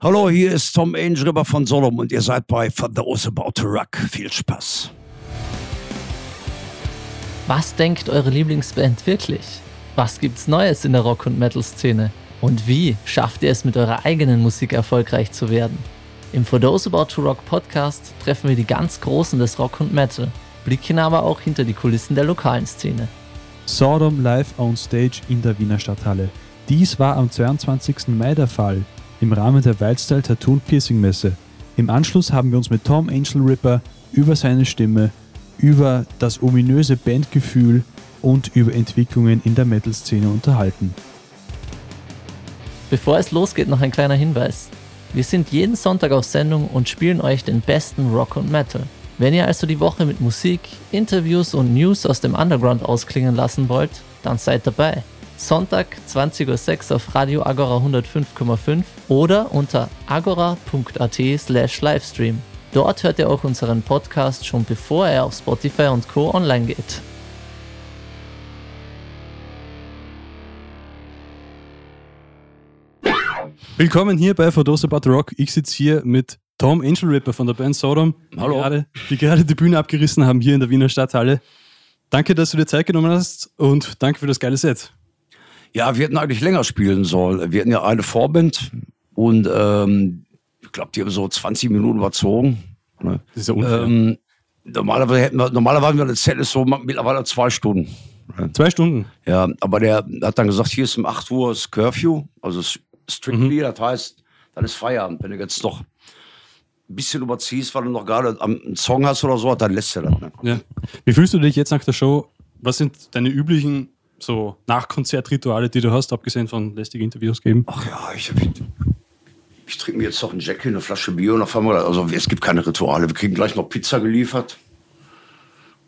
Hallo, hier ist Tom Angelripper von Sodom und ihr seid bei For Those About to Rock. Viel Spaß. Was denkt eure Lieblingsband wirklich? Was gibt's Neues in der Rock- und Metal-Szene? Und wie schafft ihr es mit eurer eigenen Musik erfolgreich zu werden? Im For Those About to Rock Podcast treffen wir die ganz Großen des Rock und Metal, blicken aber auch hinter die Kulissen der lokalen Szene. Sodom live on stage in der Wiener Stadthalle. Dies war am 22. Mai der Fall im Rahmen der Wildstyle Tattoo Piercing Messe. Im Anschluss haben wir uns mit Tom Angel Ripper über seine Stimme, über das ominöse Bandgefühl und über Entwicklungen in der Metal-Szene unterhalten. Bevor es losgeht, noch ein kleiner Hinweis. Wir sind jeden Sonntag auf Sendung und spielen euch den besten Rock und Metal. Wenn ihr also die Woche mit Musik, Interviews und News aus dem Underground ausklingen lassen wollt, dann seid dabei. Sonntag 20.06 Uhr auf Radio Agora 105,5 oder unter agora.at slash Livestream. Dort hört ihr auch unseren Podcast schon bevor er auf Spotify und Co. online geht. Willkommen hier bei For Those About Rock. Ich sitze hier mit Tom Angel Ripper von der Band Sodom, die Hallo. gerade, die gerade die Bühne abgerissen haben hier in der Wiener Stadthalle. Danke, dass du dir Zeit genommen hast und danke für das geile Set. Ja, wir hätten eigentlich länger spielen sollen. Wir hatten ja eine Vorband und ähm, ich glaube, die haben so 20 Minuten überzogen. Ne? Das ist ja unfair. Ähm, normalerweise hätten wir, normalerweise eine ist so mittlerweile zwei Stunden. Zwei Stunden. Ja, aber der hat dann gesagt, hier ist um 8 Uhr das Curfew, also strictly, Mhm. das heißt, dann ist Feierabend. Wenn du jetzt noch ein bisschen überziehst, weil du noch gerade einen Song hast oder so, dann lässt er das. Ne? Ja. Wie fühlst du dich jetzt nach der Show? Was sind deine üblichen so Nachkonzertrituale, die du hast, abgesehen von lästige Interviews geben? Ach ja, ich, ich, ich trinke mir jetzt noch einen Jackie, eine Flasche Bier und fahren wir. Also es gibt keine Rituale. Wir kriegen gleich noch Pizza geliefert.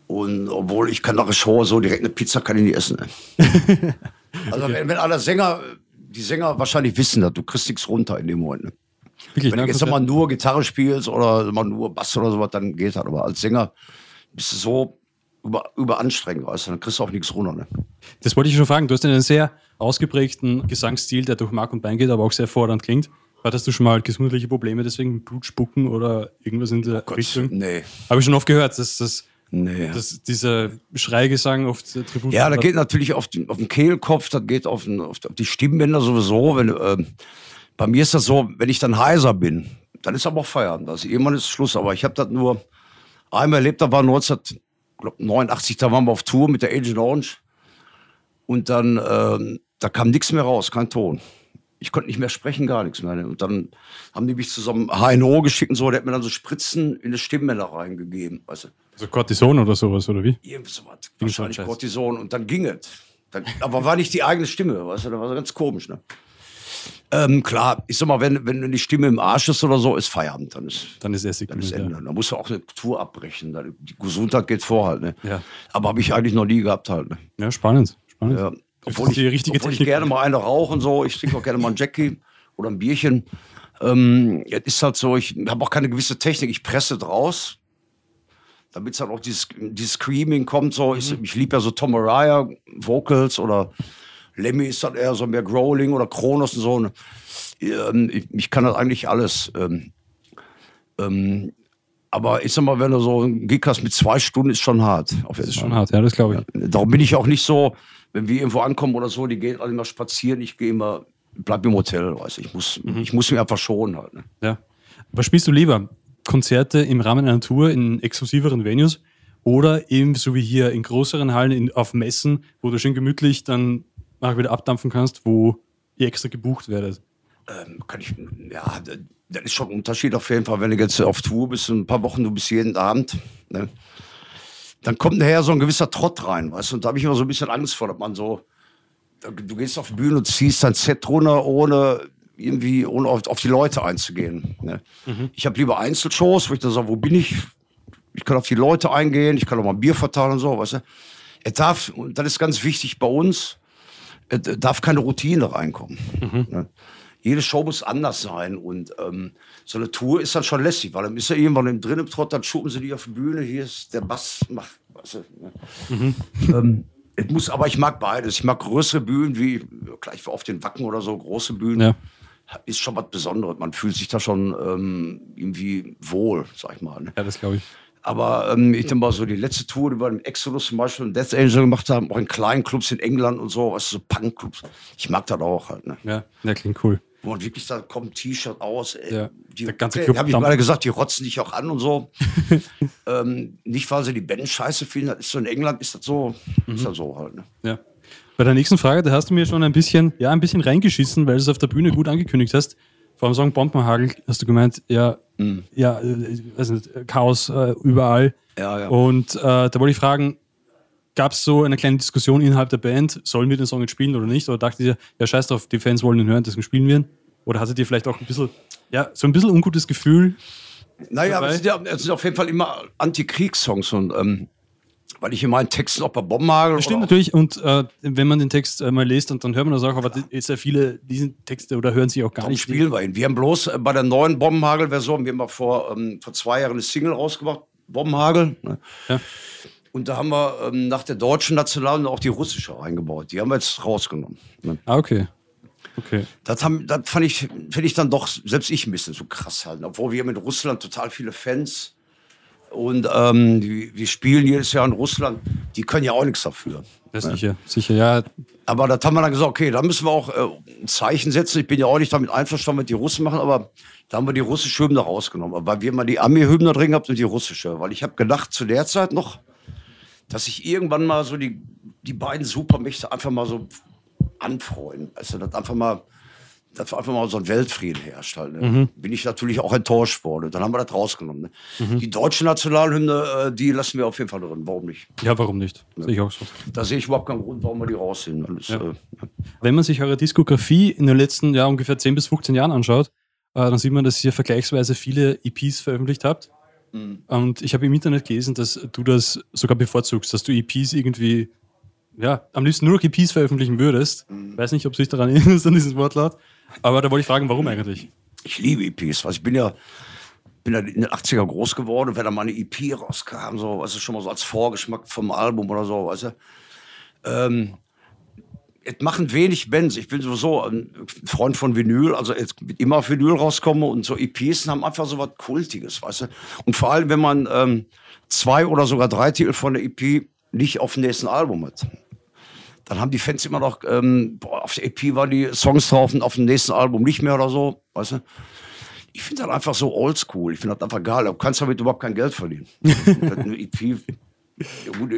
Und obwohl ich kann nach der Show so direkt eine Pizza kann ich nicht essen. Ne? also wenn, wenn alle Sänger, die Sänger wahrscheinlich wissen das, du kriegst nichts runter in dem Moment. Ne? Wirklich, Wenn du jetzt mal nur Gitarre spielst oder mal nur Bass oder sowas, dann geht das. Aber als Sänger bist du so über, überanstrengend, weißt du, dann kriegst du auch nichts runter. Ne? Das wollte ich schon fragen. Du hast einen sehr ausgeprägten Gesangsstil, der durch Mark und Bein geht, aber auch sehr fordernd klingt. Hattest du schon mal gesundheitliche Probleme, deswegen Blutspucken oder irgendwas in der Richtung? Nee, Habe ich schon oft gehört, dass, dass, nee. dass dieser Schreigesang oft äh, Tribut Ja, das geht natürlich auf den, auf den Kehlkopf, das geht auf, den, auf die Stimmbänder sowieso. Wenn, ähm, bei mir ist das so, wenn ich dann heiser bin, dann ist aber auch Feierabend. Also irgendwann ist Schluss. Aber ich habe das nur einmal erlebt, da war 1989, da waren wir auf Tour mit der Agent Orange. Und dann, ähm, da kam nichts mehr raus, kein Ton. Ich konnte nicht mehr sprechen, gar nichts mehr. Und dann haben die mich zu so einem HNO geschickt und so, der hat mir dann so Spritzen in die Stimmbänder reingegeben. Weißt du? Also Cortison oder sowas, oder wie? Irgendwie so Wahrscheinlich. Cortison und dann ging es. Dann, aber war nicht die eigene Stimme, weißt du, das war so ganz komisch, ne? Ähm, klar, ich sag mal, wenn, wenn die Stimme im Arsch ist oder so, ist Feierabend, dann ist, Dann ist Essig. dann ist ja. Ende. Dann musst du auch eine Tour abbrechen. Dann, die Gesundheit geht vor halt, ne? Ja. Aber habe ich eigentlich noch nie gehabt halt, ne? ja, spannend. spannend. Ja. Obwohl ich, die richtige obwohl ich Technik. gerne mal eine rauche und so. Ich trinke auch gerne mal einen Jackie oder ein Bierchen. Ähm, es ist halt so, ich habe auch keine gewisse Technik. Ich presse draus, damit halt auch dieses, dieses Screaming kommt. So. Ich, Mhm. ich liebe ja so Tom Araya Vocals oder Lemmy ist dann eher so mehr Growling oder Kronos und so. Ähm, ich, ich kann das eigentlich alles. Ähm, ähm, aber ich sag mal, wenn du so einen Gig hast mit zwei Stunden, ist schon hart. Auf Das ist schon hart, ja, das glaube ich. Darum bin ich auch nicht so, wenn wir irgendwo ankommen oder so, die gehen alle immer spazieren, ich gehe immer, bleib im Hotel, weißt du. Ich muss, Mhm. ich muss mich einfach schonen halt. Ne? Ja. Was spielst du lieber? Konzerte im Rahmen einer Tour in exklusiveren Venues oder eben so wie hier in größeren Hallen in, auf Messen, wo du schön gemütlich dann nachher wieder abdampfen kannst, wo ihr extra gebucht werdet? Ähm, kann ich, ja, da- das ist schon ein Unterschied auf jeden Fall, wenn du jetzt auf Tour bist, ein paar Wochen, du bist jeden Abend, ne? dann kommt nachher so ein gewisser Trott rein, weißt du, und da habe ich immer so ein bisschen Angst vor, dass man so, du gehst auf die Bühne und ziehst dein Set runter, ohne irgendwie, ohne auf, auf die Leute einzugehen. Ne? Ich habe lieber Einzelshows, wo ich dann sage, wo bin ich? Ich kann auf die Leute eingehen, ich kann auch mal ein Bier verteilen und so, weißt du. Es darf, und das ist ganz wichtig bei uns, darf keine Routine reinkommen. Ne? Jede Show muss anders sein und ähm, so eine Tour ist dann schon lässig, weil dann ist ja irgendwann im Trott, dann schuppen sie die auf die Bühne, hier ist der Bass, macht, weißt du, ne? ähm, es muss, aber ich mag beides. Ich mag größere Bühnen wie, gleich auf den Wacken oder so, große Bühnen. Ja. ist schon was Besonderes. Man fühlt sich da schon ähm, irgendwie wohl, sag ich mal. Ne? Ja, das glaube ich. Aber ähm, ich denke mal, so die letzte Tour, die wir im Exodus zum Beispiel und Death Angel gemacht haben, auch in kleinen Clubs in England und so, weißt du, so Punk-Clubs. Ich mag das auch halt, ne? Ja, ja klingt cool. Wo man wirklich da kommt, ein T-Shirt aus. Ey, Ja, die, der ganze Club hab ich gerade gesagt, die rotzen dich auch an und so. ähm, nicht, weil sie die Band scheiße finden, das ist so in England, ist das so, Mhm. ist das so halt, ne? Ja. Bei der nächsten Frage, da hast du mir schon ein bisschen, ja, ein bisschen reingeschissen, weil du es auf der Bühne gut angekündigt hast. Vor allem Song Bombenhagel hast du gemeint, ja, ja, äh, weiß nicht, Chaos äh, überall. Ja, ja. Und äh, da wollte ich fragen, gab es so eine kleine Diskussion innerhalb der Band, sollen wir den Song jetzt spielen oder nicht? Oder dachtet ihr, ja, scheiß drauf, die Fans wollen ihn hören, deswegen spielen wir ihn? Oder hattet ihr vielleicht auch ein bisschen, ja, so ein bisschen ungutes Gefühl? Naja, dabei? es sind, ja, es sind auf jeden Fall immer Antikriegssongs und ähm, weil ich in meinen Texten auch bei Bombenhagel Das stimmt oder natürlich und äh, wenn man den Text äh, mal liest und dann hört man das auch, aber ist ja viele diese Texte oder hören sie auch gar Darum nicht. spielen wir ihn. Wir haben bloß äh, bei der neuen Bombenhagel-Version, wir haben vor, ähm, vor zwei Jahren eine Single rausgebracht, Bombenhagel. Ne? Ja. Und da haben wir ähm, nach der deutschen Nationalen auch die russische eingebaut. Die haben wir jetzt rausgenommen. Ne? Ah, okay. Okay. Das, haben, das fand ich, finde ich dann doch, selbst ich ein bisschen so krass halten. Obwohl wir in Russland total viele Fans. Und ähm, die, wir spielen jedes Jahr in Russland. Die können ja auch nichts dafür. Das sicher, sicher, ja. Aber das haben wir dann gesagt, okay, da müssen wir auch äh, ein Zeichen setzen. Ich bin ja auch nicht damit einverstanden, was die Russen machen, aber da haben wir die russische Hymne rausgenommen. Weil wir mal die Armee-Hymne drin gehabt und die russische. Weil ich habe gedacht, zu der Zeit noch, dass sich irgendwann mal so die, die beiden Supermächte einfach mal so anfreuen. Also, dass einfach mal, dass einfach mal so ein Weltfrieden herrscht. Halt, ne? Bin ich natürlich auch enttäuscht worden. Dann haben wir das rausgenommen. Ne? Die deutsche Nationalhymne, äh, die lassen wir auf jeden Fall drin. Warum nicht? Ja, warum nicht? Sehe ich auch so. Da sehe ich überhaupt keinen Grund, warum wir die rausnehmen. Ist, Ja. äh, Wenn man sich eure Diskografie in den letzten ja, ungefähr 10 bis 15 Jahren anschaut, äh, dann sieht man, dass ihr vergleichsweise viele EPs veröffentlicht habt. Und ich habe im Internet gelesen, dass du das sogar bevorzugst, dass du EPs irgendwie, ja, am liebsten nur noch EPs veröffentlichen würdest. Weiß nicht, ob du dich daran erinnerst, an diesen Wortlaut. Aber da wollte ich fragen, warum eigentlich? Ich liebe EPs. Was ich bin ja, bin ja in den 80er groß geworden, wenn da mal eine EP rauskam, so, weißt du, schon mal so als Vorgeschmack vom Album oder so, weißt du. Ähm, es machen wenig Bands. Ich bin sowieso ein Freund von Vinyl, also jetzt immer Vinyl rauskomme und so EPs haben einfach so was Kultiges, weißt du. Und vor allem, wenn man ähm, zwei oder sogar drei Titel von der EP nicht auf dem nächsten Album hat. Dann haben die Fans immer noch, ähm, boah, auf der EP waren die Songs drauf und auf dem nächsten Album nicht mehr oder so, weißt du. Ich finde das einfach so oldschool. Ich finde das einfach geil. Du kannst damit überhaupt kein Geld verdienen. Eine EP, eine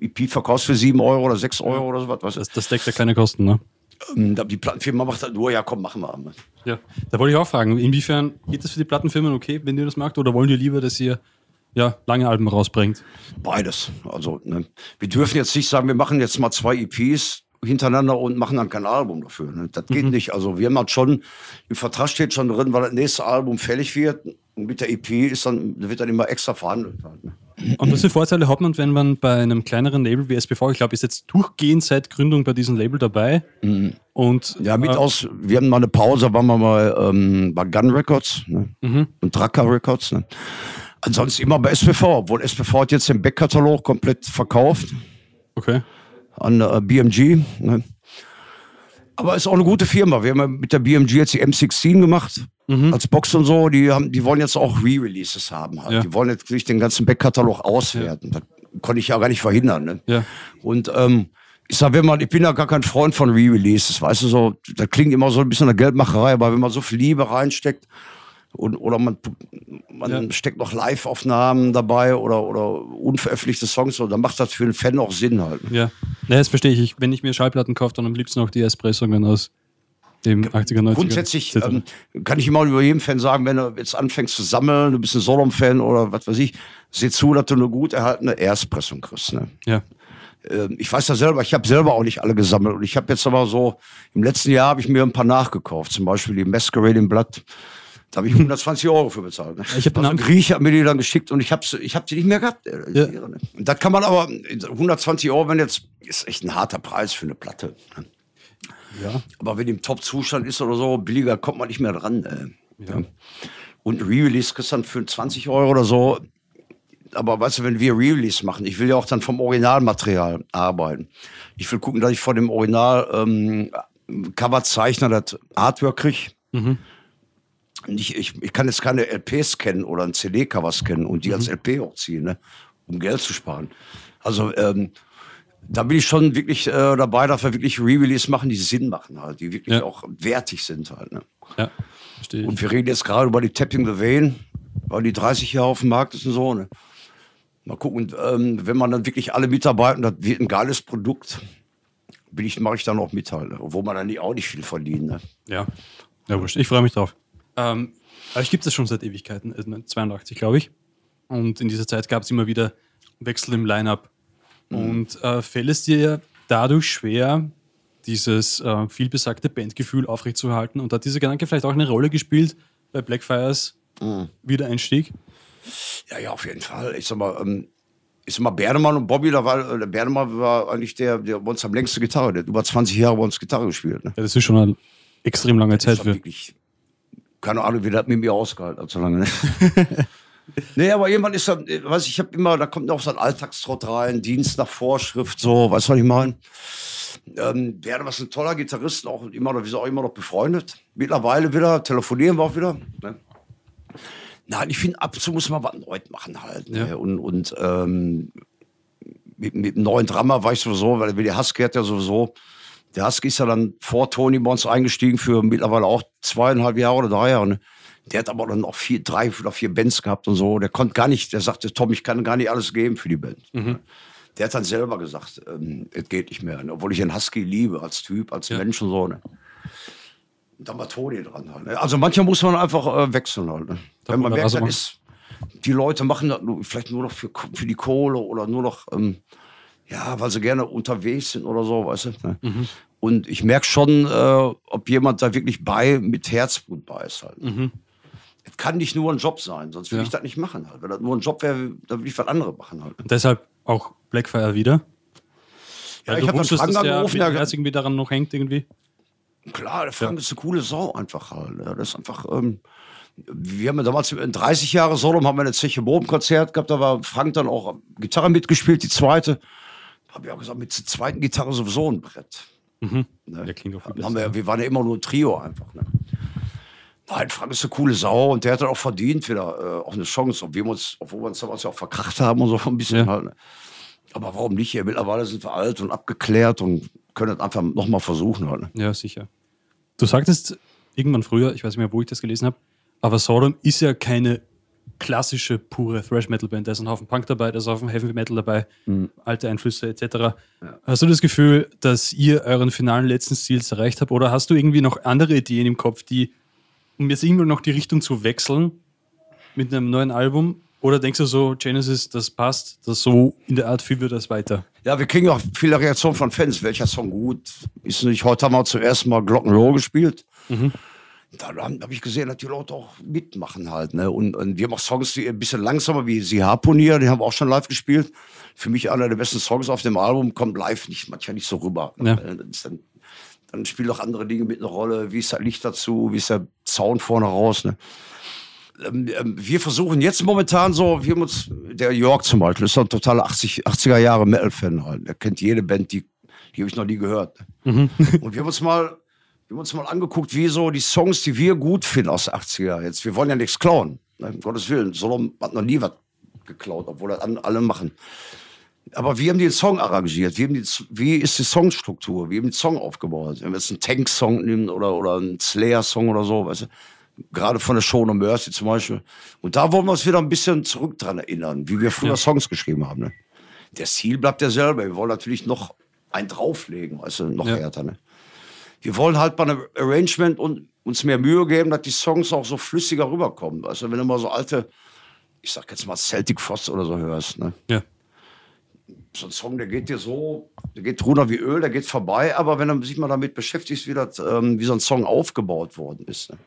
EP verkaufst für 7 Euro oder 6 Euro oder so was. Weißt du? Das, das deckt ja keine Kosten, ne? Ähm, Die Plattenfirma macht halt nur, ja komm, machen wir. Ja. Da wollte ich auch fragen, inwiefern geht das für die Plattenfirmen okay, wenn ihr das macht, oder wollen die lieber, dass ihr ja, lange Alben rausbringt? Beides. Also, ne? wir dürfen jetzt nicht sagen, wir machen jetzt mal zwei EPs hintereinander und machen dann kein Album dafür. Ne? Das geht nicht. Also wir haben halt schon, im Vertrag steht schon drin, weil das nächste Album fällig wird. Und mit der EP ist dann, wird dann immer extra verhandelt. Halt, ne? Und was für Vorteile hat man, wenn man bei einem kleineren Label wie SPV, ich glaube, ist jetzt durchgehend seit Gründung bei diesem Label dabei. Und Ja, mit äh, aus, wir hatten mal eine Pause, waren wir mal ähm, bei Gun Records ne? und Dracker Records. Ne? Ansonsten immer bei SPV, obwohl SPV hat jetzt den Backkatalog komplett verkauft okay. an äh, BMG. Ne? Aber ist auch eine gute Firma. Wir haben ja mit der BMG jetzt die M16 gemacht. Als Box und so, die, haben, die wollen jetzt auch Re-Releases haben. Halt. Ja. Die wollen jetzt nicht den ganzen Backkatalog auswerten. Das konnte ich ja gar nicht verhindern. Ne? Ja. Und ähm, ich sag, wenn man, ich bin ja gar kein Freund von Re-Releases, weißt du, so, das klingt immer so ein bisschen eine Geldmacherei, aber wenn man so viel Liebe reinsteckt und, oder man, man Ja. steckt noch Live-Aufnahmen dabei oder, oder unveröffentlichte Songs, so, dann macht das für einen Fan auch Sinn halt. Ja. Ne, das verstehe ich. ich. Wenn ich mir Schallplatten kaufe, dann am liebsten auch die Erpressungen aus dem 80er, 90er. Grundsätzlich ähm, kann ich immer über jeden Fan sagen, wenn du jetzt anfängst zu sammeln, du bist ein Solom-Fan oder was weiß ich, seh zu, dass du eine gut erhaltene Erstpressung kriegst. Ne? ja. Ähm, ich weiß das selber, ich habe selber auch nicht alle gesammelt. Und ich habe jetzt aber so, im letzten Jahr habe ich mir ein paar nachgekauft. Zum Beispiel die Masquerade im Blatt. Da habe ich 120 Euro für bezahlt. Ne? Ich hab den also ein Grieche hat mir die dann geschickt und ich habe ich hab sie nicht mehr gehabt. Äh, Ja. Ne? Und das kann man aber, 120 Euro, wenn jetzt, ist echt ein harter Preis für eine Platte. Ne? ja. Aber wenn die im Top-Zustand ist oder so, billiger kommt man nicht mehr dran. Äh. Ja. Und ein Re-Release kriegst du dann für 20 Euro oder so. Aber weißt du, wenn wir Re-Release machen, ich will ja auch dann vom Originalmaterial arbeiten. Ich will gucken, dass ich von dem Original ähm, Coverzeichner das Artwork kriege. Nicht, ich, ich kann jetzt keine LPs kennen oder ein CD-Covers kennen und die als LP hochziehen, ne? um Geld zu sparen. Also ähm, da bin ich schon wirklich äh, dabei, dass wir wirklich Re-Release machen, die Sinn machen halt, die wirklich Ja. auch wertig sind halt. Ne? Ja, verstehe. Und wir reden jetzt gerade über die Tapping the Vein, weil die 30 Jahre auf dem Markt ist und so. Ne? Mal gucken, ähm, wenn man dann wirklich alle mitarbeiten, das wird ein geiles Produkt, bin ich, mache ich dann auch mit halt, obwohl man dann auch nicht viel verdient. Ne? Ja, ja wurscht. Ich freue mich drauf. Ähm, aber ich gibt es schon seit Ewigkeiten, also 82 glaube ich. Und in dieser Zeit gab es immer wieder Wechsel im Line-Up. Und äh, fällt es dir dadurch schwer, dieses äh, vielbesagte Bandgefühl aufrechtzuerhalten? Und hat dieser Gedanke vielleicht auch eine Rolle gespielt bei Blackfires Wiedereinstieg? Ja, ja, auf jeden Fall. Ich sag mal, ähm, ich sag mal, Bernemann und Bobby, da war, äh, der Bernemann war eigentlich der, der bei uns am längsten Gitarre, der hat über 20 Jahre bei uns Gitarre gespielt. Ne? Ja, das ist schon eine extrem lange Zeit für. wirklich, keine Ahnung, wie das mit mir ausgehalten hat, so lange. Ne? nee, aber jemand ist dann, äh, weiß ich, ich habe immer, da kommt noch so ein Alltagstrott rein, Dienst nach Vorschrift, so, weißt du, was ich meine? Ähm, Bernemann ist ein toller Gitarrist, auch immer noch, wir sind auch immer noch befreundet. Mittlerweile wieder, telefonieren wir auch wieder. Ne? Nein, ich finde, ab und zu muss man was Neues machen halt. Ne? Ja. Und, und ähm, mit, mit dem neuen Drama war ich sowieso, weil der Husky hat ja sowieso, der Husky ist ja dann vor Tony bei uns eingestiegen für mittlerweile auch zweieinhalb Jahre oder drei Jahre. Ne? Der hat aber dann auch vier, drei oder vier Bands gehabt und so. Der konnte gar nicht, der sagte, Tom, ich kann gar nicht alles geben für die Band. Der hat dann selber gesagt, ähm, es geht nicht mehr. Ne? Obwohl ich den Husky liebe als Typ, als Ja. Mensch und so. Ne? Und dann war Toni dran. Halt, ne? Also manchmal muss man einfach äh, wechseln halt. Ne? Wenn man merkt, machen. ist, die Leute machen das vielleicht nur noch für, für die Kohle oder nur noch, ähm, ja, weil sie gerne unterwegs sind oder so, weißt du. Ne? Mhm. Und ich merke schon, äh, ob jemand da wirklich bei, mit Herzblut bei ist halt. Es kann nicht nur ein Job sein, sonst würde Mhm. Ja. ich das nicht machen halt. Wenn das nur ein Job wäre, dann würde ich was anderes machen halt. Und deshalb auch Blackfire wieder. Ja, Weil ich du hab dann Frank dass angerufen, der- Herz irgendwie daran noch hängt irgendwie. Klar, der Frank ist eine coole Sau einfach halt. Ja, das ist einfach. Ähm, wir haben ja damals in 30 Jahre Solo haben wir eine Zeche Boben-Konzert gehabt, da war Frank dann auch Gitarre mitgespielt, die zweite. Habe ich auch gesagt, mit der zweiten Gitarre sowieso ein Brett. Ne? Der klingt auch viel besser. wir, wir waren ja immer nur ein Trio einfach. Ne? Nein, Frank ist eine coole Sau und der hat dann auch verdient wieder äh, auch eine Chance, obwohl wir uns, obwohl wir uns damals ja auch verkracht haben und so ein bisschen Ja. halt. Ne? Aber warum nicht? Ja, mittlerweile sind wir alt und abgeklärt und können das einfach nochmal versuchen. Halt, ne? Ja, sicher. Du sagtest irgendwann früher, ich weiß nicht mehr, wo ich das gelesen habe, aber Sodom ist ja keine klassische, pure Thrash-Metal-Band. Da ist ein Haufen Punk dabei, da ist ein Haufen Heavy-Metal dabei, alte Einflüsse etc. Hast du das Gefühl, dass ihr euren finalen letzten Ziels erreicht habt oder hast du irgendwie noch andere Ideen im Kopf, die, um jetzt irgendwann noch die Richtung zu wechseln mit einem neuen Album? Oder denkst du so, Genesis, das passt, das so in der Art führen wir das weiter? Ja, wir kriegen auch viele Reaktionen von Fans. Welcher Song gut ist nicht? Heute haben wir zum ersten Mal Glockenrohr gespielt. Da habe hab ich gesehen, dass die Leute auch mitmachen halt. Ne? Und, und wir haben auch Songs, die ein bisschen langsamer, wie Sie Harponier, die haben wir auch schon live gespielt. Für mich einer der besten Songs auf dem Album, kommt live nicht, manchmal nicht so rüber. Ja. Äh, Dann, dann spielen auch andere Dinge mit eine Rolle. Wie ist das Licht dazu? Wie ist der Zaun vorne raus? Ne? Ähm, ähm, wir versuchen jetzt momentan so, wir haben uns, der York zum Beispiel, ist ein totaler 80, 80er Jahre Metal-Fan halt. Er kennt jede Band, die, die habe ich noch nie gehört. Und wir haben uns mal, wir haben uns mal angeguckt, wie so die Songs, die wir gut finden aus den 80er. Jetzt, wir wollen ja nichts klauen. Ne? Um Gottes Willen. Solom hat noch nie was geklaut, obwohl das alle machen. Aber wir haben den Song arrangiert. Wir haben die, wie ist die Songstruktur? Wir haben den Song aufgebaut. Wenn wir jetzt einen Tank-Song nehmen oder, oder einen Slayer-Song oder so, weißt du? Gerade von der Show No Mercy zum Beispiel. Und da wollen wir uns wieder ein bisschen zurück dran erinnern, wie wir früher Songs geschrieben haben. Ne? Der Ziel bleibt derselbe. Wir wollen natürlich noch einen drauflegen, du, noch Ja. härter. Ne? Wir wollen halt bei einem Arrangement und uns mehr Mühe geben, dass die Songs auch so flüssiger rüberkommen. Du, wenn du mal so alte, ich sag jetzt mal Celtic Frost oder so hörst, ne? Ja. so ein Song, der geht dir so, der geht runter wie Öl, der geht vorbei, aber wenn du sich mal damit beschäftigst, wie, das, ähm, wie so ein Song aufgebaut worden ist. Ne?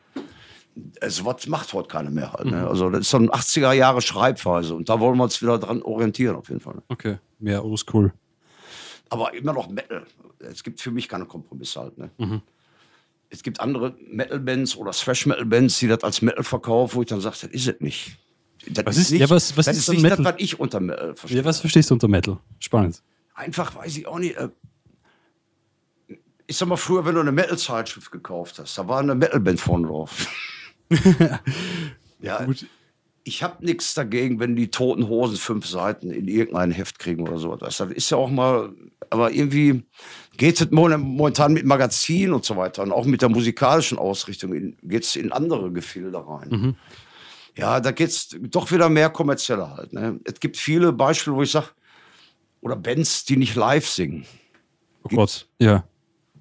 Also was macht heute keiner mehr halt. Ne? Also das ist so eine 80er Jahre Schreibweise und da wollen wir uns wieder dran orientieren auf jeden Fall. Ne? Okay, mehr oldschool. Aber immer noch Metal. Es gibt für mich keine Kompromisse halt. Ne? Es gibt andere Metal-Bands oder Thrash-Metal-Bands, die das als Metal verkaufen, wo ich dann sage, das ist es nicht. Das Was ist- ja, was- was das ist ist nicht Metal? das, was ich unter Metal verstehe. Ja, was verstehst du unter Metal? Spannend. Einfach weiß ich auch nicht. Äh, ich sag mal, früher, wenn du eine Metal-Zeitschrift gekauft hast, da war eine Metal-Band vorne drauf. ja, Gut. Ich habe nichts dagegen, wenn die Toten Hosen fünf Seiten in irgendein Heft kriegen oder so. Das ist ja auch mal, aber irgendwie geht es momentan mit Magazin und so weiter und auch mit der musikalischen Ausrichtung geht es in andere Gefilde rein. Ja, da geht es doch wieder mehr kommerzieller halt. Ne? Es gibt viele Beispiele, wo ich sage, oder Bands, die nicht live singen. Oh Gott. Ja.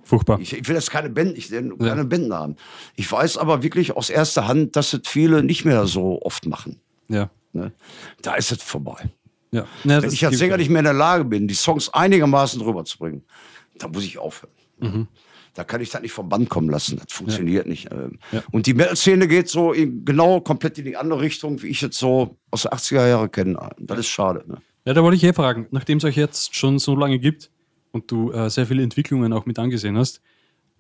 Furchtbar. Ich, ich will jetzt keine Band, ich will keine Bandnamen. Ich weiß aber wirklich aus erster Hand, dass es viele nicht mehr so oft machen. Ja. Ne? Da ist es vorbei. Ja. Na, Wenn ich als Sänger nicht mehr in der Lage bin, die Songs einigermaßen rüberzubringen, dann muss ich aufhören. Mhm. Da kann ich das nicht vom Band kommen lassen. Das funktioniert nicht. Ähm, Ja. Und die Metal-Szene geht so genau komplett in die andere Richtung, wie ich jetzt so aus den 80er Jahren kenne. Das ist schade. Ne? Ja, da wollte ich eh fragen, nachdem es euch jetzt schon so lange gibt und du äh, sehr viele Entwicklungen auch mit angesehen hast,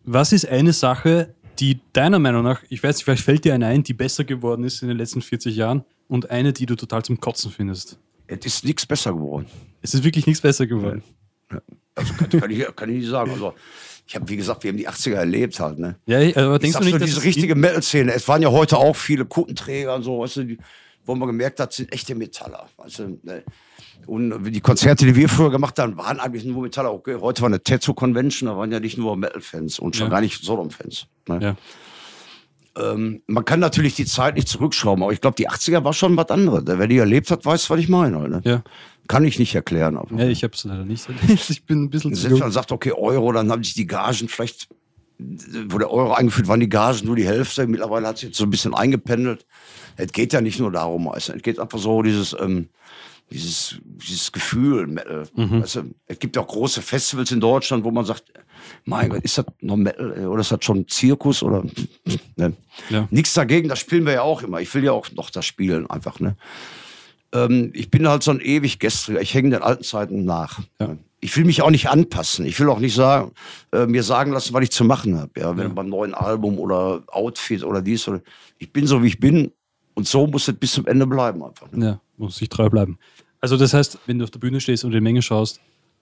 was ist eine Sache, die deiner Meinung nach, ich weiß nicht, vielleicht fällt dir eine ein, die besser geworden ist in den letzten 40 Jahren und eine, die du total zum Kotzen findest? Es ist nichts besser geworden. Es ist wirklich nichts besser geworden. Also kann, kann, ich, kann ich nicht sagen. Also, ich habe, wie gesagt, wir haben die 80er erlebt halt. Ne? Ja, ich- aber Ich denkst du nicht, so, dass diese es- richtige Metal-Szene. Es waren ja heute auch viele Kuttenträger und so, weißt du, die, wo man gemerkt hat, sind echte Metaller. Weißt du, ne? Und die Konzerte, die wir früher gemacht haben, waren eigentlich nur Metaller. Okay, heute war eine Tattoo-Convention, da waren ja nicht nur Metal-Fans und schon Ja. gar nicht Sodom-Fans. Ne? Ja. Ähm, man kann natürlich die Zeit nicht zurückschrauben, aber ich glaube, die 80er war schon was anderes. Wer die erlebt hat, weiß, was ich meine. Ne? Ja. Kann ich nicht erklären. Aber. ja, ich habe es leider nicht. Ich bin ein bisschen zu man sagt, okay, Euro, dann haben sich die Gagen vielleicht, wo der Euro eingeführt waren, die Gagen nur die Hälfte. Mittlerweile hat sich jetzt so ein bisschen eingependelt. Es geht ja nicht nur darum, es geht einfach so dieses, ähm, dieses, dieses Gefühl, Metal. Weißt du, es gibt ja auch große Festivals in Deutschland, wo man sagt, mein Gott, ist das noch Metal ey, oder ist das schon Zirkus oder ne? Ja. nichts dagegen, das spielen wir ja auch immer. Ich will ja auch noch das spielen einfach, ne? Ähm, ich bin halt so ein ewig Gestriger. Ich hänge den alten Zeiten nach. Ja. Ich will mich auch nicht anpassen. Ich will auch nicht sagen, äh, mir sagen lassen, was ich zu machen habe. Ja, wenn beim neuen Album oder Outfit oder dies oder. Ich bin so, wie ich bin. Und so muss es bis zum Ende bleiben einfach. Ne? Ja, muss sich treu bleiben. Also das heißt, wenn du auf der Bühne stehst und in die Menge schaust,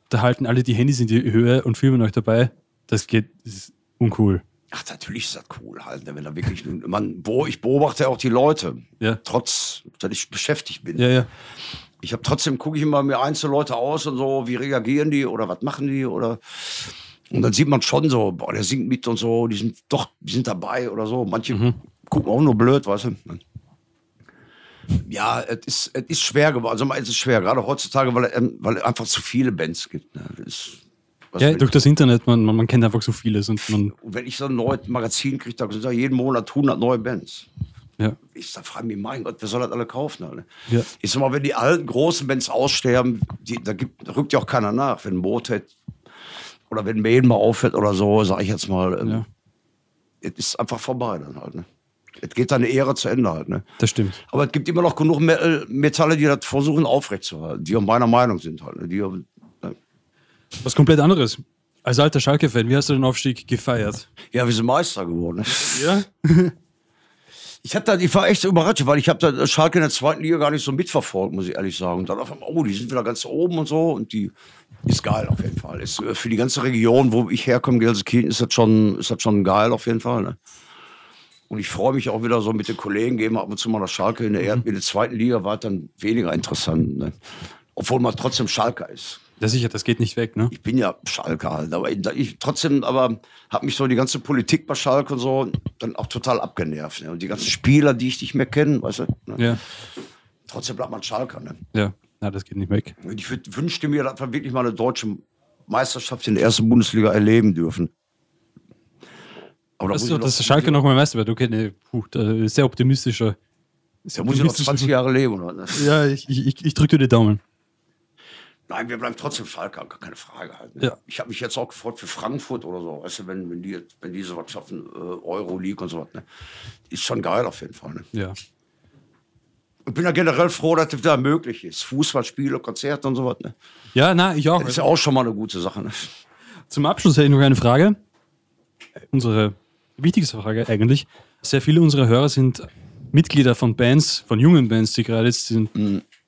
da halten alle die Handys in die Höhe und filmen euch dabei. Das geht, das ist uncool. Ach, natürlich ist das cool halt, ne, wenn da wirklich, man, wo ich beobachte auch die Leute, Ja. trotz, dass ich beschäftigt bin. Ja, ja. Ich habe trotzdem gucke ich immer mir einzelne Leute aus und so, wie reagieren die oder was machen die oder und dann sieht man schon so, boah, der singt mit und so, die sind doch, die sind dabei oder so. Manche gucken auch nur blöd, weißt du. Ja, es ist, es ist schwer geworden. Also es ist schwer, gerade heutzutage, weil, ähm, weil es einfach zu viele Bands gibt. Ne? Ist, ja durch das Internet, man, man, man kennt einfach so vieles und man, und wenn ich so ein neues Magazin kriege, da sind ja jeden Monat 100 neue Bands. ja. Ich da frage mich, mein Gott, wer soll das alle kaufen? Alle? Ja. Ich sag mal, wenn die alten großen Bands aussterben, die, da, gibt, da rückt ja auch keiner nach. Wenn Motorhead oder wenn Maiden mal aufhört oder so, sage ich jetzt mal, ähm, Ja. es ist einfach vorbei dann halt. Ne? Es geht eine Ehre zu Ende halt. Ne? Das stimmt. Aber es gibt immer noch genug Metal, Metalle, die das versuchen aufrechtzuerhalten, die auch meiner Meinung sind halt. Ne? Die, ne? Was komplett anderes. Als alter Schalke-Fan, wie hast du den Aufstieg gefeiert? Ja, wir sind Meister geworden. Ja? Ich, hab da, ich war echt überrascht, weil ich habe da Schalke in der zweiten Liga gar nicht so mitverfolgt, muss ich ehrlich sagen. Und dann auf einmal, oh, die sind wieder ganz oben und so. Und die ist geil auf jeden Fall. Ist, äh, für die ganze Region, wo ich herkomme, Gelsenkirchen, ist das schon, ist das schon geil auf jeden Fall. Ne? Und ich freue mich auch wieder so mit den Kollegen, gehen wir ab und zu mal nach Schalke. In der, Mhm. Erd- in der zweiten Liga war es dann weniger interessant. Ne? Obwohl man trotzdem Schalker ist. Ja, sicher, das geht nicht weg, ne? Ich bin ja Schalker halt, aber ich trotzdem, aber habe mich so die ganze Politik bei Schalke und so dann auch total abgenervt. Ne? Und die ganzen Spieler, die ich nicht mehr kenne, weißt du, ne? Ja. trotzdem bleibt man Schalker. Ne? Ja. Na, das geht nicht weg. Und ich wünschte mir, dass wir wirklich mal eine deutsche Meisterschaft in der ersten Bundesliga erleben dürfen. Aber da muss Dass, Schalke nochmal Meister wird, okay, ne, puh, sehr optimistischer. Da muss ich noch 20 Jahre leben. Oder? Ja, ich, ich, ich, drücke dir die Daumen. Nein, wir bleiben trotzdem Schalker, gar keine Frage. Halt, ne? Ja. Ich habe mich jetzt auch gefreut für Frankfurt oder so, weißt du, wenn, wenn, die, wenn die sowas schaffen, äh, Euroleague und so was. Ne? Ist schon geil auf jeden Fall. Ne? Ja. Ich bin ja generell froh, dass das da möglich ist. Fußballspiele, Konzerte und so was. Ne? Ja, na, ich auch. Das ist ja auch schon mal eine gute Sache. Ne? Zum Abschluss hätte ich noch eine Frage. Unsere wichtigste Frage eigentlich. Sehr viele unserer Hörer sind Mitglieder von Bands, von jungen Bands, die gerade jetzt sind,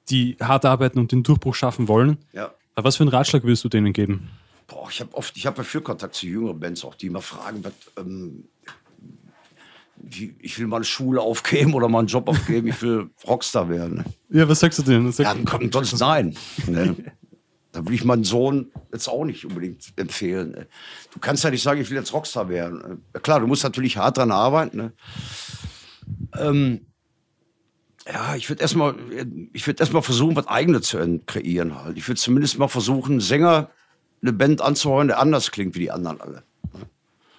die hart arbeiten und den Durchbruch schaffen wollen. Ja. Aber was für einen Ratschlag würdest du denen geben? Boah, ich habe oft, ich habe ja viel Kontakt zu jüngeren Bands, auch die immer fragen, was, ähm, wie, ich will mal eine Schule aufgeben oder mal einen Job aufgeben, ich will Rockstar werden. Ja, was sagst du denn? Was Ja, sagst dann sonst nein. Ne? Da will ich meinen Sohn jetzt auch nicht unbedingt empfehlen. Ne? Du kannst ja nicht sagen, ich will jetzt Rockstar werden. Ne? Klar, du musst natürlich hart dran arbeiten. Ne? Ähm, ja, ich würde erstmal, ich würde erstmal versuchen, was Eigenes zu kreieren halt. Ich würde zumindest mal versuchen, Sänger eine Band anzuhören, der anders klingt wie die anderen alle.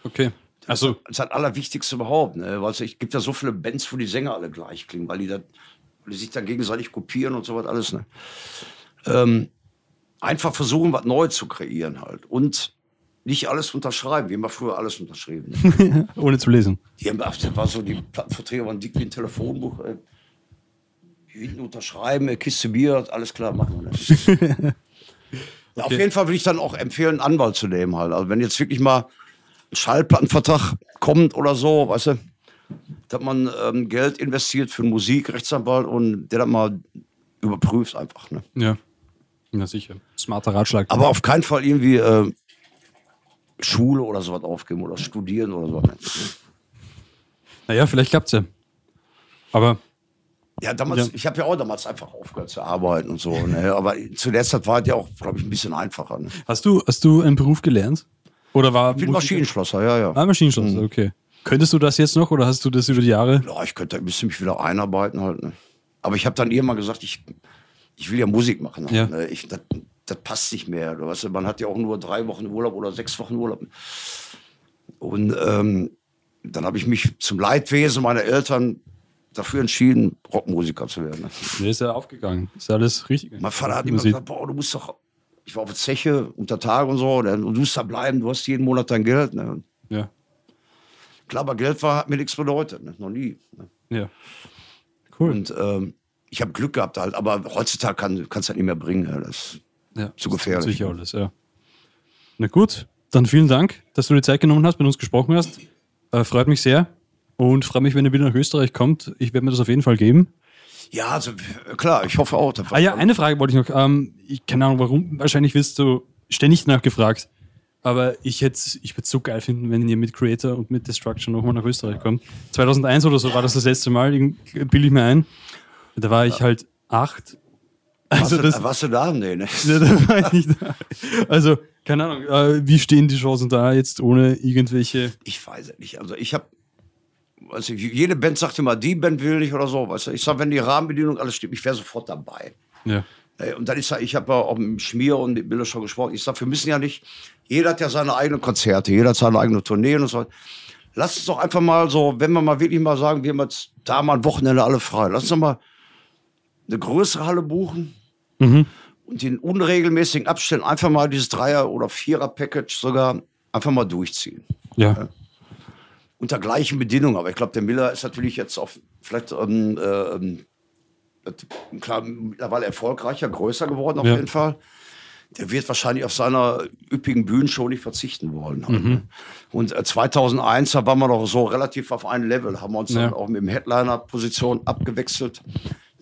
Okay. Also, Das ist das Allerwichtigste überhaupt. Ne? Weil es gibt ja so viele Bands, wo die Sänger alle gleich klingen, weil die, da, weil die sich dann gegenseitig kopieren und so was alles. Ne? Ähm, einfach versuchen, was Neues zu kreieren halt. Und nicht alles unterschreiben. Wir haben ja früher alles unterschrieben. Ne? ohne zu lesen. Die haben, das war so, die Plattenverträge waren dick wie ein Telefonbuch. Ey. Hinten unterschreiben, Kiste Bier, alles klar, machen wir. Ne? Ja, Auf jeden Fall würde ich dann auch empfehlen, einen Anwalt zu nehmen halt. Also wenn jetzt wirklich mal ein Schallplattenvertrag kommt oder so, weißt du, dass man ähm, Geld investiert für einen Musikrechtsanwalt und der dann mal überprüft einfach. Ne? Ja. Na sicher. Smarter Ratschlag. Aber auf keinen Fall irgendwie äh, Schule oder sowas aufgeben oder studieren oder so. Naja, vielleicht klappt's ja. Aber Ja, damals, Ja. ich habe ja auch damals einfach aufgehört zu arbeiten und so. Ne? Aber zu der Zeit war es ja auch, glaube ich, ein bisschen einfacher. Ne? hast du, hast du einen Beruf gelernt? Oder war Ich bin Maschinenschlosser, ja, ja. Ah, Maschinenschlosser, okay. Könntest du das jetzt noch oder hast du das über die Jahre? Ja, ich könnte ein bisschen mich wieder einarbeiten halt. Ne? Aber ich habe dann irgendwann gesagt, ich, ich will ja Musik machen. Ja. Ne? Ich, das, das passt nicht mehr. Du weißt, man hat ja auch nur drei Wochen Urlaub oder sechs Wochen Urlaub. Und ähm, dann habe ich mich zum Leidwesen meiner Eltern dafür entschieden, Rockmusiker zu werden. Ne? Nee, ist ja aufgegangen. Ist alles richtig. Mein Vater hat immer Musik. gesagt, boah, du musst doch, ich war auf der Zeche unter Tag und so, ne? und du musst da bleiben, du hast jeden Monat dein Geld. Ne? Ja. Klar, aber Geld war, hat mir nichts bedeutet, ne? noch nie. Ne? Ja. Cool. Und ähm, ich habe Glück gehabt halt, aber heutzutage kann, kannst du das nicht mehr bringen. Ja. Das, ja. zu gefährlich. Sicher alles, ja. Na gut, dann vielen Dank, dass du die Zeit genommen hast, mit uns gesprochen hast. Äh, freut mich sehr und freue mich, wenn ihr wieder nach Österreich kommt. Ich werde mir das auf jeden Fall geben. ja, also klar, ich hoffe auch. Ah ja, eine Frage wollte ich noch. Ähm, ich keine Ahnung, warum. Wahrscheinlich wirst du ständig nachgefragt. Aber ich hätte ich würde es so geil finden, wenn ihr mit Creator und mit Destruction nochmal nach Österreich kommt. 2001 oder so war das das letzte Mal, bilde ich mir ein. Da war ich halt acht. warst, Also du, das, warst du da? Nee, ne? ja, da war ich nicht da. Also, keine Ahnung, äh, wie stehen die Chancen da jetzt ohne irgendwelche. Ich weiß es nicht. Also ich habe, also jede Band sagt immer, die Band will nicht oder so. Weißt du? Ich sage, wenn die Rahmenbedingungen alles stimmt, ich wäre sofort dabei. Ja. Und dann ist ja, ich habe ja auch mit dem Schmier und mit Miller schon gesprochen. Ich sage, wir müssen ja nicht, jeder hat ja seine eigenen Konzerte, jeder hat seine eigene Tourneen und so. Lass uns doch einfach mal so, wenn wir mal wirklich mal sagen, wir haben jetzt da mal ein Wochenende alle frei. Lass uns doch mal eine größere Halle buchen Mhm. und in unregelmäßigen Abständen einfach mal dieses Dreier- oder Vierer-Package sogar einfach mal durchziehen. Ja. Unter gleichen Bedingungen. Aber ich glaube, der Miller ist natürlich jetzt auch vielleicht ähm, äh, ähm, klar, mittlerweile erfolgreicher, größer geworden auf Ja. jeden Fall. Der wird wahrscheinlich auf seiner üppigen Bühnenshow nicht verzichten wollen. halt, Mhm. ne? Und äh, 2001, da waren wir doch so relativ auf einem Level, haben wir uns Ja. dann auch mit dem Headliner-Position abgewechselt.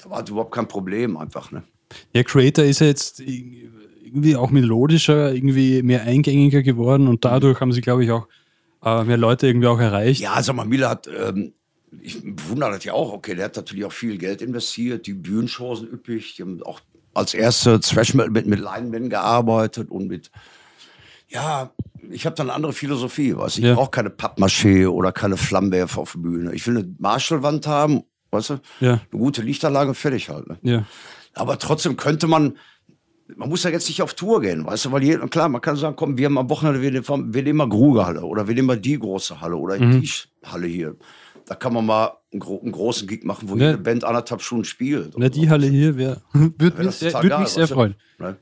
Da war überhaupt kein Problem einfach. Ne? Ja, Creator ist ja jetzt irgendwie auch melodischer, irgendwie mehr eingängiger geworden und dadurch haben sie, glaube ich, auch äh, mehr Leute irgendwie auch erreicht. Ja, sag mal, Miller hat, ähm, ich bewundere das ja auch, okay, der hat natürlich auch viel Geld investiert, die Bühnenshows sind üppig, die haben auch als erste Thrash mit, mit Leinwänden gearbeitet und mit, ja, ich habe dann eine andere Philosophie, du, ich Ja. brauche keine Pappmaché oder keine Flammenwerfer auf der Bühne. Ich will eine Marshallwand haben, weißt du, Ja. eine gute Lichtanlage, fertig halt. Ne? Ja. Aber trotzdem könnte man, man muss ja jetzt nicht auf Tour gehen, weißt du, weil je, klar, man kann sagen, komm, wir haben am Wochenende, wir nehmen, wir nehmen mal Grugerhalle oder wir nehmen mal die große Halle oder Mhm. die Halle hier. Da kann man mal einen, gro einen großen Gig machen, wo Ja. jede Band anderthalb Stunden spielt. Oder die. Halle hier wäre, würde mich, würd mich sehr weißt du? freuen. Ne?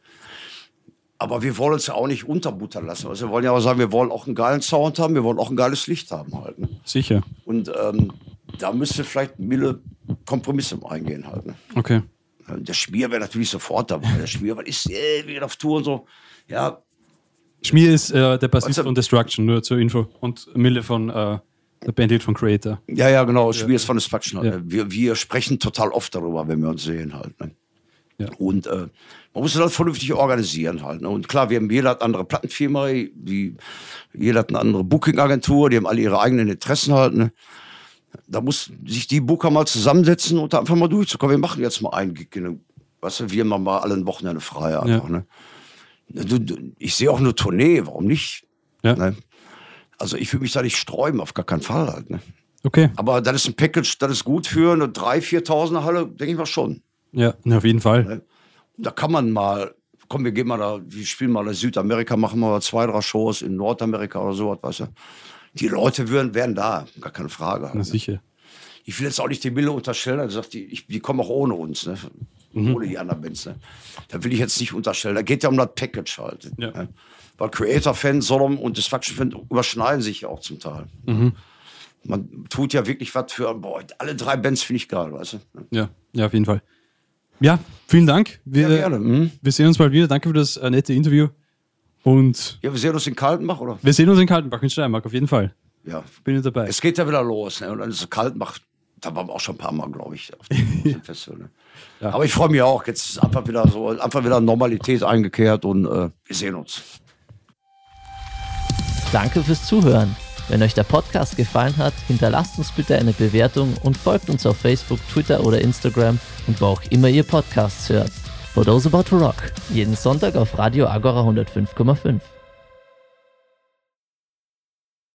Aber wir wollen uns ja auch nicht unterbuttern lassen. Also wir wollen ja auch sagen, wir wollen auch einen geilen Sound haben, wir wollen auch ein geiles Licht haben halt. Ne? Sicher. Und ähm, da müsste vielleicht Mille Kompromisse eingehen halt. Ne? Okay. Der Schmier wäre natürlich sofort dabei. Der Schmier, ist, äh, wir gehen auf Tour und so. Ja, Schmier ist äh, der Bassist Also- von Destruction, nur zur Info. Und Mille von äh, der Bandit von Creator. ja, ja, genau. Schmier ist von Destruction. Halt, Ja. ne? wir, wir sprechen total oft darüber, wenn wir uns sehen halt. Ne? Ja. Und äh, man muss das vernünftig organisieren halt. Ne? Und klar, wir haben jeder hat andere Plattenfirma, die, jeder hat eine andere Booking-Agentur, die haben alle ihre eigenen Interessen halt. Ne? Da muss sich die Booker mal zusammensetzen und da einfach mal durchzukommen. Wir machen jetzt mal einen Gig. Ne? Weißt du, wir haben mal alle ein Wochenende frei einfach. Ja. Ne? Du, du, ich sehe auch eine Tournee, warum nicht? Ja. Ne? Also ich will mich da nicht sträuben, auf gar keinen Fall halt. Ne? Okay. Aber das ist ein Package, das ist gut für eine 3.000, 4.000er Halle, denke ich mal schon. Ja, auf jeden Fall. Da kann man mal, komm, wir gehen mal da, wir spielen mal in Südamerika, machen wir mal zwei, drei Shows in Nordamerika oder sowas, weißt du. Die Leute wären, wären da, gar keine Frage. Na sicher. Ich will jetzt auch nicht die Mille unterstellen, er sagt, die, ich, die kommen auch ohne uns, ne? ohne die anderen Bands. Ne? Da will ich jetzt nicht unterstellen. Da geht ja um das Package halt. Ja. Ne? Weil Creator-Fans, Sodom und Destruction-Fans überschneiden sich ja auch zum Teil. Man tut ja wirklich was für, boah, alle drei Bands finde ich geil, weißt du. Ja, ja, auf jeden Fall. Ja, vielen Dank. Wir, Ja, gerne. Mhm. wir sehen uns bald wieder. Danke für das äh, nette Interview. Und Ja, wir sehen uns in Kaltenbach, oder? wir sehen uns in Kaltenbach in Steiermark, auf jeden Fall. Ja, Bin ich dabei. Es geht ja wieder los. Ne? Und dann ist es kalt, macht, da waren wir auch schon ein paar Mal, glaube ich, auf dem Festival. Ne? Ja. Aber ich freue mich auch. Jetzt ist einfach wieder so, einfach wieder Normalität eingekehrt und äh, wir sehen uns. Danke fürs Zuhören. Wenn euch der Podcast gefallen hat, hinterlasst uns bitte eine Bewertung und folgt uns auf Facebook, Twitter oder Instagram und wo auch immer ihr Podcasts hört. For those about to rock. Jeden Sonntag auf Radio Agora 105,5.